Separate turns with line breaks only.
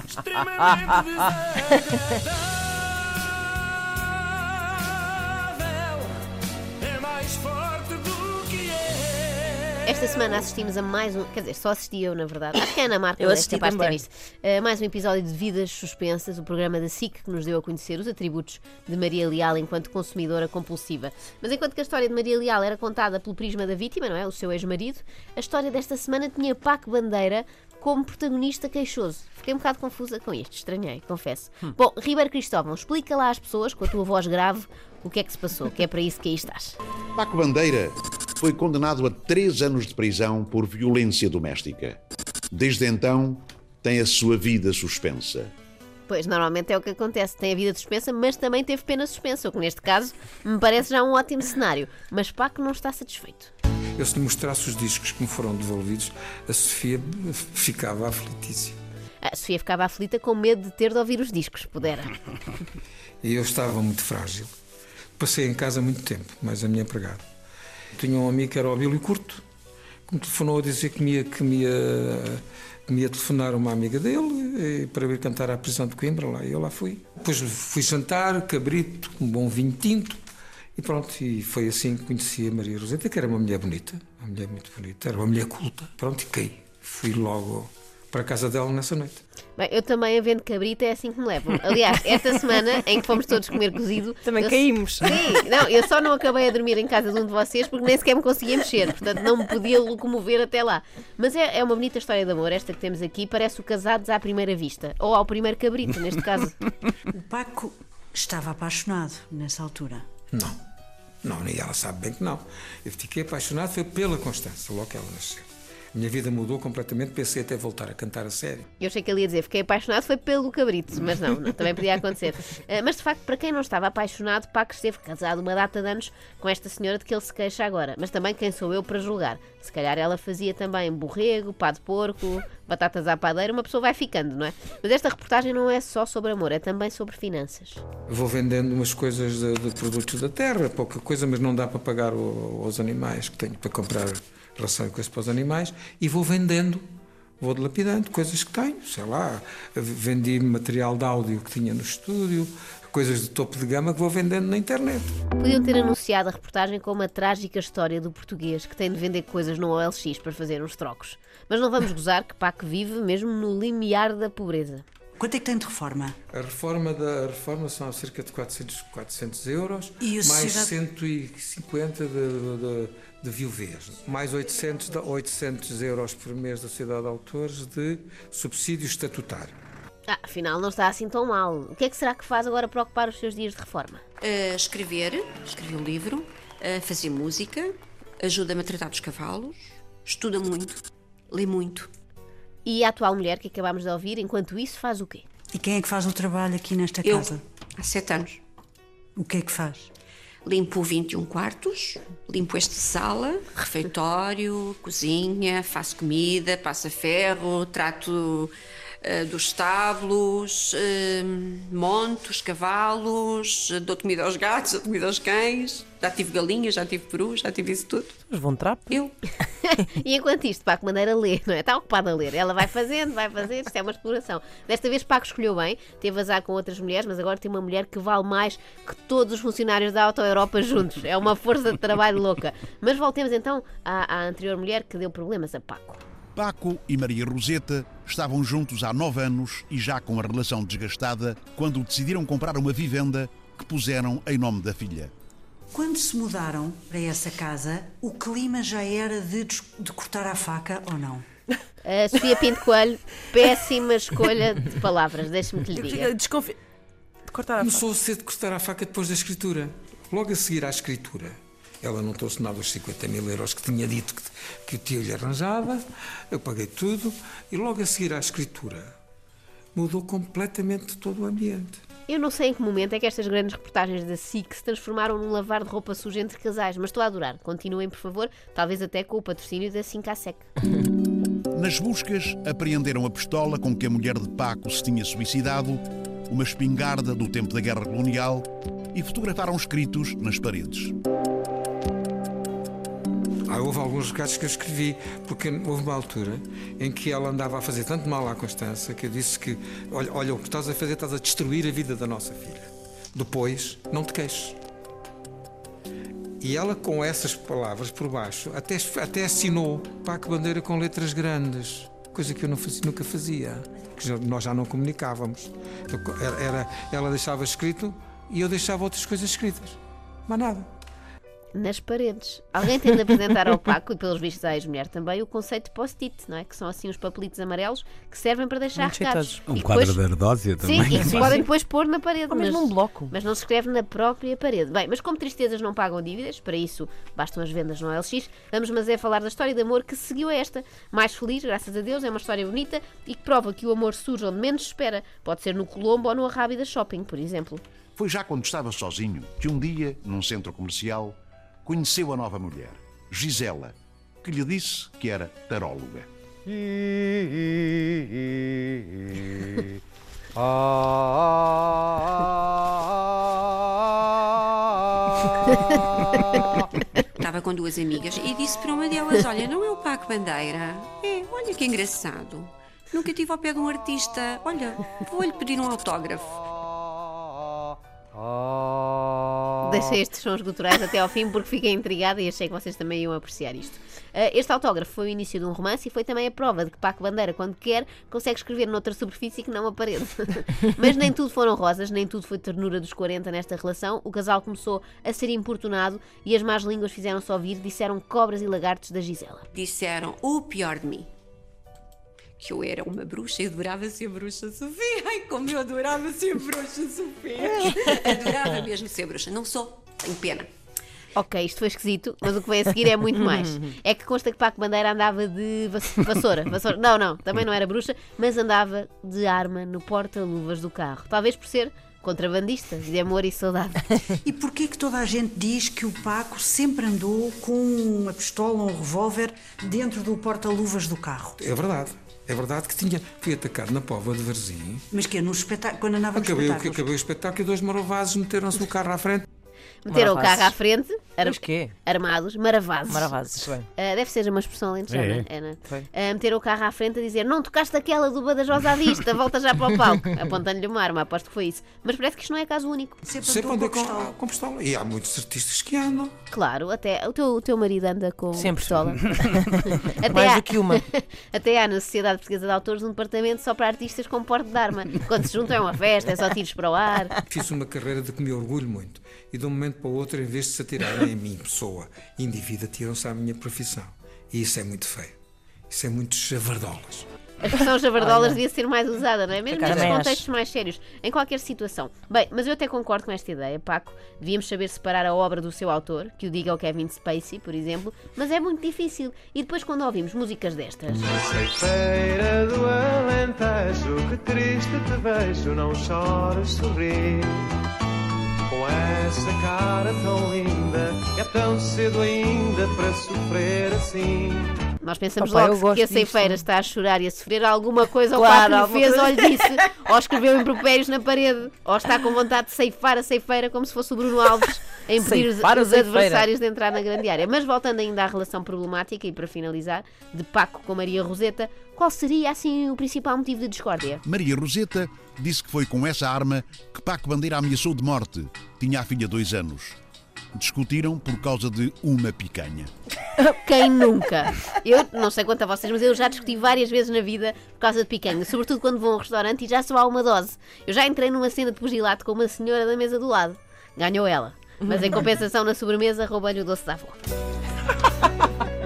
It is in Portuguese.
extremamente desagradável. É mais forte do que é.
Esta semana assistimos a mais um. Quer dizer, só assisti eu, na verdade. Acho que a Ana Marca
Eu
é
assisti
capaz de ter
também.
visto. Uh, mais um episódio de Vidas Suspensas, o programa da SIC que nos deu a conhecer os atributos de Maria Leal enquanto consumidora compulsiva. Mas enquanto que a história de Maria Leal era contada pelo prisma da vítima, não é? O seu ex-marido, a história desta semana tinha Paco Bandeira como protagonista queixoso. Fiquei um bocado confusa com isto, estranhei, confesso. Bom, Ribeiro Cristóvão, explica lá às pessoas, com a tua voz grave, o que é que se passou, que é para isso que aí estás.
Paco Bandeira foi condenado a três anos de prisão por violência doméstica. Desde então, tem a sua vida suspensa.
Pois, normalmente é o que acontece. Tem a vida suspensa, mas também teve pena suspensa, o que neste caso me parece já um ótimo cenário. Mas Paco não está satisfeito.
Eu, se lhe mostrasse os discos que me foram devolvidos, a Sofia ficava aflitíssima.
A Sofia ficava aflita com medo de ter de ouvir os discos, pudera.
E eu estava muito frágil. Passei em casa muito tempo, mais a minha empregada. Tinha um amigo que era o Abílio Curto, que me telefonou a dizer que me ia, que me ia, que me ia telefonar uma amiga dele eh, para vir cantar à prisão de Coimbra lá. E eu lá fui. Depois fui jantar, cabrito, um bom vinho tinto. E pronto, e foi assim que conheci a Maria Roseta, que era uma mulher bonita, uma mulher muito bonita, era uma mulher culta. Pronto, e caí. Fui logo para a casa dela nessa noite.
Bem, eu também, havendo cabrita, é assim que me levam. Aliás, esta semana em que fomos todos comer cozido.
Também
eu-
caímos.
Sim, não, eu só não acabei a dormir em casa de um de vocês porque nem sequer me conseguia mexer, portanto não me podia locomover até lá. Mas é, é uma bonita história de amor, esta que temos aqui, parece o casados à primeira vista, ou ao primeiro cabrito, neste caso.
O Paco estava apaixonado nessa altura.
Não, não, nem ela sabe bem que não. Eu fiquei apaixonado foi pela Constança, logo que ela nasceu. Minha vida mudou completamente, pensei até voltar a cantar a sério.
Eu achei que ele ia dizer, fiquei apaixonado, foi pelo cabrito, mas não, não, também podia acontecer. Eh, mas de facto, para quem não estava apaixonado, Paco esteve casado uma data de anos com esta senhora de que ele se queixa agora. Mas também quem sou eu para julgar? Se calhar ela fazia também borrego, pá de porco, batatas à padeira, uma pessoa vai ficando, não é? Mas esta reportagem não é só sobre amor, é também sobre finanças.
Vou vendendo umas coisas de, de produtos da terra, pouca coisa, mas não dá para pagar o- aos animais que tenho para comprar ração e coisas para os animais, e vou vendendo, vou dilapidando coisas que tenho, sei lá, vendi material de áudio que tinha no estúdio, coisas de topo de gama que vou vendendo na internet.
Podiam ter anunciado a reportagem como a trágica história do português que tem de vender coisas no OLX para fazer uns trocos. Mas não vamos gozar que Paco vive mesmo no limiar da pobreza.
Quanto é que tem de reforma?
A reforma da a reforma são cerca de 400, 400 euros,
E
mais
sociedade-
150 de, de, de viuvez, mais 800, da- 800 euros por mês da Sociedade de Autores de subsídio estatutário.
Ah, afinal não está assim tão mal. O que é que será que faz agora para ocupar os seus dias de reforma?
a escrever, escrevi um livro, a fazer música, ajuda-me a tratar dos cavalos, estuda muito, lê muito.
E a atual mulher que acabámos de ouvir, enquanto isso, faz o quê?
E quem é que faz o trabalho aqui nesta
Eu,
casa?
há sete anos,
O que é que faz?
Limpo 21 quartos, limpo esta sala, refeitório, cozinha, faço comida, passo ferro, trato dos estábulos, eh, monto os cavalos, eh, dou comida aos gatos, dou comida aos cães, já tive galinhas, já tive perus, já tive isso tudo.
Mas vão trapo.
Eu.
E enquanto isto, Paco Maneira lê, não é? Está ocupada a ler. Ela vai fazendo, vai fazendo, isto é uma exploração. Desta vez Paco escolheu bem, teve azar com outras mulheres, mas agora tem uma mulher que vale mais que todos os funcionários da Auto Europa juntos. É uma força de trabalho louca. Mas voltemos então à, à anterior mulher que deu problemas a Paco.
Paco e Maria Roseta estavam juntos há nove anos e já com a relação desgastada quando decidiram comprar uma vivenda que puseram em nome da filha.
Quando se mudaram para essa casa, o clima já era de, de cortar a faca ou não?
A Sofia Pinto Coelho, péssima escolha de palavras, deixe-me que lhe diga.
Desconfio. De cortar a faca.
Começou a ser de cortar a faca depois da escritura. Logo a seguir à escritura. Ela não trouxe nada dos 50 mil euros que tinha dito que, que o tio lhe arranjava. Eu paguei tudo. E logo a seguir à escritura mudou completamente todo o ambiente.
Eu não sei em que momento é que estas grandes reportagens da SIC se transformaram num lavar de roupa suja entre casais, mas estou a adorar. Continuem, por favor, talvez até com o patrocínio da 5A
Nas buscas, apreenderam a pistola com que a mulher de Paco se tinha suicidado, uma espingarda do tempo da Guerra Colonial e fotografaram escritos nas paredes.
Ah, houve alguns recados que eu escrevi, porque houve uma altura em que ela andava a fazer tanto mal à Constança que eu disse que, olha, olha o que estás a fazer, estás a destruir a vida da nossa filha. Depois, não te queixes. E ela, com essas palavras por baixo, até, até assinou Paco Bandeira com letras grandes, coisa que eu fazia- nunca fazia, que já- nós já não comunicávamos. Então, Era, era- ela deixava escrito e eu deixava outras coisas escritas. Mas nada.
Nas paredes. Alguém tem de apresentar ao Paco, e pelos vistos à ex-mulher também, o conceito de post-it, não é? Que são assim os papelitos amarelos que servem para deixar
Muito
recados.
Um
E
quadro
depois-
da ardósia
Sim,
também.
e que se podem depois pôr na parede.
Ou mesmo
mas,
um bloco.
Mas não se escreve na própria parede. Bem, mas como tristezas não pagam dívidas, para isso bastam as vendas no LX, vamos mas é falar da história de amor que seguiu a esta. Mais feliz, graças a Deus, é uma história bonita e que prova que o amor surge onde menos se espera. Pode ser no Colombo ou no Arrábida Shopping, por exemplo.
Foi já quando estava sozinho que um dia, num centro comercial, conheceu a nova mulher, Gisela, que lhe disse que era taróloga.
Estava com duas amigas e disse para uma delas: Olha, não é o Paco Bandeira? É, olha que engraçado. Nunca estive ao pé de um artista. Olha, vou-lhe pedir um autógrafo.
Deixei estes sons guturais até ao fim porque fiquei intrigada e achei que vocês também iam apreciar isto. Ah, este autógrafo foi o início de um romance e foi também a prova de que Paco Bandeira, quando quer, consegue escrever noutra superfície que não a parede. Mas nem tudo foram rosas, nem tudo foi ternura dos 40 nesta relação. O casal começou a ser importunado e as más línguas fizeram-se ouvir, disseram cobras e lagartos da Gisela.
Disseram o pior de mim. Que eu era uma bruxa e adorava ser bruxa Sofia. Ai, como eu adorava ser bruxa Sofia. adorava mesmo ser bruxa. Não sou, tenho pena.
Ok, isto foi esquisito, mas o que vem a seguir é muito mais. É que consta que Paco Bandeira andava de vas- vassoura. vassoura. Não, não, também não era bruxa, mas andava de arma no porta-luvas do carro. Talvez por ser contrabandista de amor e saudade.
E porquê que toda a gente diz que o Paco sempre andou com uma pistola ou um revólver dentro do porta-luvas do carro?
É verdade. É verdade que tinha, fui atacado na Póvoa de Varzim.
Mas que é no espetáculo, quando andava
Acabei, o-
espetáculos?
acabei o espetáculo e dois maravazes meteram-se no carro à frente.
Meteram o
Maravazes.
carro à frente, ar-
Mas quê?
armados, maravazes.
Maravazes, bem.
Ah, deve ser uma expressão alentejana.
É,
É, né?
Foi.
Ah, meteram o carro à frente a dizer: Não tocaste aquela do Badajoz à vista, volta já para o palco. Apontando-lhe uma arma, aposto que foi isso. Mas parece que isto não é caso único.
Sempre,
Sempre
andou com a pistola.
com pistola. E há muitos artistas que andam.
Claro, até o teu, o teu marido anda com
Sempre.
pistola. até,
Mais
há,
do que uma.
até há na Sociedade Portuguesa de Autores um departamento só para artistas com porte de arma. Quando se juntam é uma festa, é só tiros para o ar.
Fiz uma carreira de que me orgulho muito. E de um momento para o outro, em vez de se atirarem a mim, pessoa, indivíduo, atiram-se à minha profissão. E isso é muito feio. Isso é muito chavardolas.
A expressão javardolas devia ser mais usada, não é? Mesmo nestes
acho.
contextos mais sérios, em qualquer situação. Bem, mas eu até concordo com esta ideia, Paco. Devíamos saber separar a obra do seu autor, que o diga o Kevin Spacey, por exemplo, mas é muito difícil. E depois, quando ouvimos músicas destas.
Feira do Alentejo, que triste te vejo, não chores, sorri. Com essa cara tão linda, é tão cedo ainda para sofrer assim.
Nós pensamos
Papai,
logo que a ceifeira está a chorar e a sofrer alguma coisa
Claro,
ou o Paco lhe
alguma
fez ou
coisa.
lhe disse, ou escreveu impropérios na parede, ou está com vontade de ceifar a ceifeira como se fosse o Bruno Alves a impedir os, os adversários de entrar na grande área. Mas voltando ainda à relação problemática e para finalizar, de Paco com Maria Roseta, qual seria assim o principal motivo de discórdia?
Maria Roseta disse que foi com essa arma que Paco Bandeira ameaçou de morte. Tinha a filha dois anos. Discutiram por causa de uma picanha.
Quem nunca? Eu não sei quanto a vocês, mas eu já discuti várias vezes na vida por causa de picanha, sobretudo quando vou a um restaurante e já só há uma dose. Eu já entrei numa cena de pugilato com uma senhora da mesa do lado. Ganhou ela. Mas em compensação, na sobremesa, roubei-lhe o doce da avó.